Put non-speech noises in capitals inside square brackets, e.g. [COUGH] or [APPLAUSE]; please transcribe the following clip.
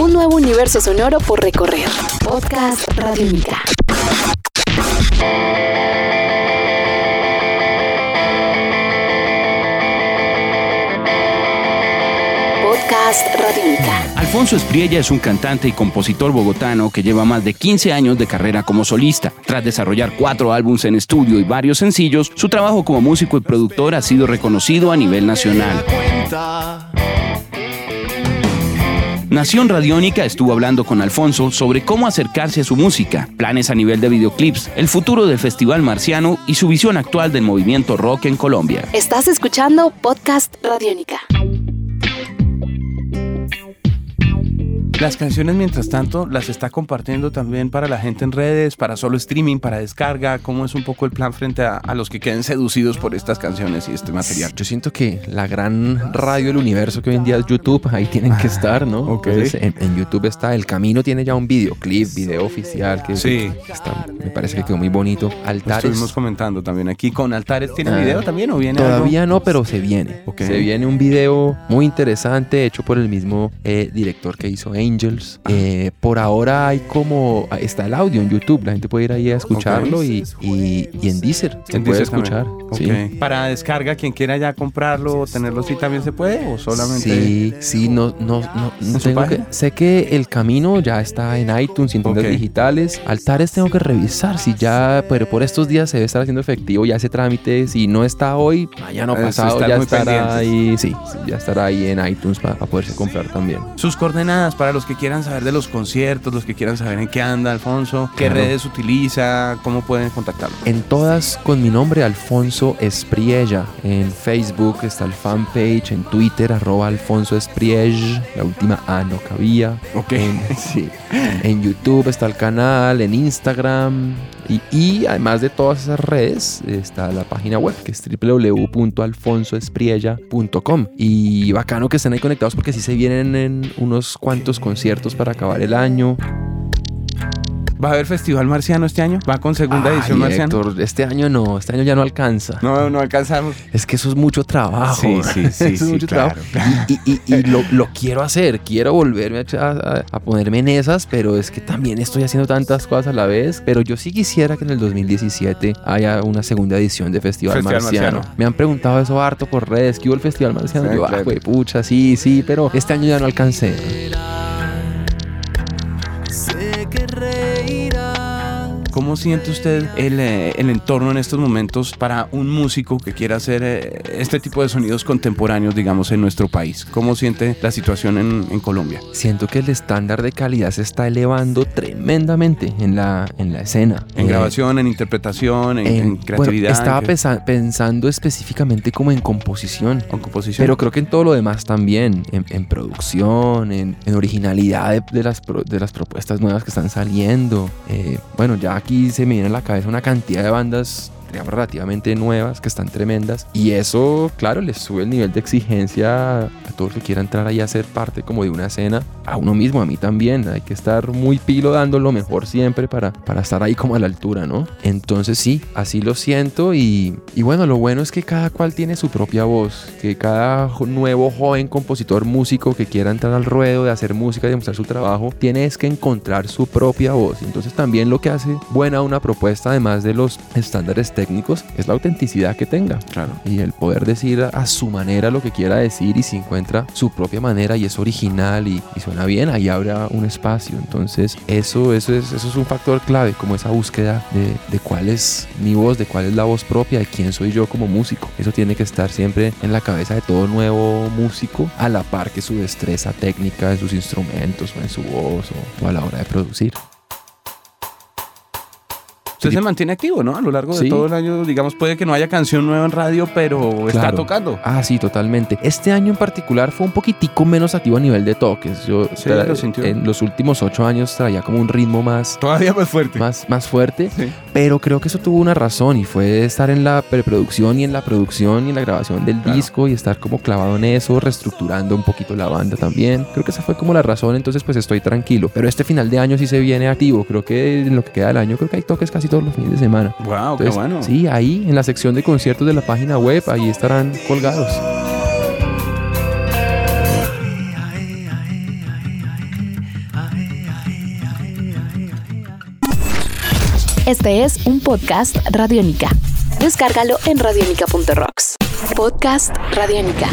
Un nuevo universo sonoro por recorrer. Podcast Radiónica. Podcast Radiónica. Alfonso Espriella es un cantante y compositor bogotano que lleva más de 15 años de carrera como solista. Tras desarrollar cuatro álbumes en estudio y varios sencillos, su trabajo como músico y productor ha sido reconocido a nivel nacional. Nación Radiónica estuvo hablando con Alfonso sobre cómo acercarse a su música, planes a nivel de videoclips, el futuro del Festival Marciano y su visión actual del movimiento rock en Colombia. Estás escuchando Podcast Radiónica. Las canciones, mientras tanto, las está compartiendo también para la gente en redes, para solo streaming, para descarga. ¿Cómo es un poco el plan frente a, a los que queden seducidos por estas canciones y este material? Yo siento que la gran radio del universo que hoy en día es YouTube, ahí tienen que estar, ¿no? ok. Entonces, en, en YouTube está El Camino, tiene ya un videoclip, video oficial, que Sí. está- me parece que quedó muy bonito. Lo Altares. estuvimos comentando también aquí con Altares. ¿Tiene Ah, video también o viene algo? Todavía no, pero se viene. Ok. Se viene un video muy interesante hecho por el mismo eh, director que hizo Angels. Eh, por ahora hay como... Está el audio en YouTube. La gente puede ir ahí a escucharlo Ok. y, y, y en Deezer se En puede Deezer escuchar. también. Sí. Para descarga, quien quiera ya comprarlo o tenerlo así también se puede o solamente. Sí, sí, no, no, no, tengo que, sé que el camino ya está en iTunes y en tiendas Ok. digitales. Altares tengo que revisar si ya, pero por estos días se debe estar haciendo efectivo ya ese trámite. Si no está hoy, mañana o pasado ya estará ahí. pendientes. Sí, sí, ya estará ahí en iTunes para poderse comprar también. Sus coordenadas para los que quieran saber de los conciertos, los que quieran saber en qué anda Alfonso, qué Claro. redes utiliza, cómo pueden contactarlo. En todas con mi nombre Alfonso Espriella. En Facebook está el fanpage, en Twitter arroba Alfonso Espriella. La última A no cabía. Ok. En, sí. [LAUGHS] en YouTube está el canal, en Instagram. Y, además de todas esas redes está la página web que es www.alfonsoespriella.com. Y bacano que estén ahí conectados porque sí se vienen en unos cuantos conciertos para acabar el año. ¿Va a haber Festival Marciano este año? ¿Va con segunda Ay, edición Marciano? Héctor, este año no, este año ya no alcanza. No, no alcanzamos. Es que eso es mucho trabajo. Sí, sí, sí, [LAUGHS] Eso es sí, mucho claro. trabajo. Y, y- y lo, lo quiero hacer. Quiero volverme a, a- a ponerme en esas, pero es que también estoy haciendo tantas cosas a la vez. Pero yo sí quisiera que en el 2017 haya una segunda edición de Festival, Festival Marciano. Marciano. Me han preguntado eso harto por redes. ¿Qué hubo el Festival Marciano? Sí, yo, claro. ah, güey, pucha, sí, sí, pero este año ya no alcancé que reír. ¿Cómo siente usted el, eh, el entorno en estos momentos para un músico que quiera hacer eh, este tipo de sonidos contemporáneos, digamos, en nuestro país? ¿Cómo siente la situación en, en Colombia? Siento que el estándar de calidad se está elevando tremendamente en la, en la escena. En Eh, grabación, en interpretación, en, en en- bueno, creatividad. estaba en qué- pesa- pensando específicamente como en composición. con composición. Pero creo que en todo lo demás también, en, en producción, en, en originalidad de, de las, de las propuestas nuevas que están saliendo. Eh, bueno, ya aquí se me viene a la cabeza una cantidad de bandas digamos, relativamente nuevas que están tremendas y eso, claro, les sube el nivel de exigencia a todo el que quiera entrar ahí a ser parte como de una escena, a uno mismo, a mí también, hay que estar muy pilo dando lo mejor siempre para, para estar ahí como a la altura, ¿no? Entonces sí, así lo siento y, y bueno, lo bueno es que cada cual tiene su propia voz, que cada nuevo joven compositor músico que quiera entrar al ruedo de hacer música y demostrar su trabajo, tiene es que encontrar su propia voz. Entonces también lo que hace buena una propuesta, además de los estándares técnicos, es la autenticidad que tenga. Claro. Y el poder decir a su manera lo que quiera decir y si encuentra su propia manera y es original y, y suena bien, ahí habrá un espacio. Entonces eso, eso, es, eso es un factor clave, como esa búsqueda de, de cuál es mi voz, de cuál es la voz propia, de quién soy yo como músico. Eso tiene que estar siempre en la cabeza de todo nuevo músico, a la par que su destreza técnica en sus instrumentos o en su voz o, o a la hora de producir. Usted se mantiene activo, ¿no? A lo largo de Sí. todo el año, digamos, puede que no haya canción nueva en radio, pero está Claro. tocando. Ah, sí, totalmente. Este año en particular fue un poquitico menos activo a nivel de toques. Yo Sí, lo en los últimos ocho años traía como un ritmo más, Todavía más fuerte. más, más fuerte, Sí. pero creo que eso tuvo una razón y fue estar en la preproducción y en la producción y en la grabación del Claro. disco y estar como clavado en eso, reestructurando un poquito la banda también. Creo que esa fue como la razón, entonces pues estoy tranquilo. Pero este final de año sí se viene activo. Creo que en lo que queda del año creo que hay toques casi todos los fines de semana. ¡Wow! Entonces, bueno! Sí, ahí en la sección de conciertos de la página web, ahí estarán colgados. Este es un podcast Radiónica. Descárgalo en radiónica.rocks. Podcast Radiónica.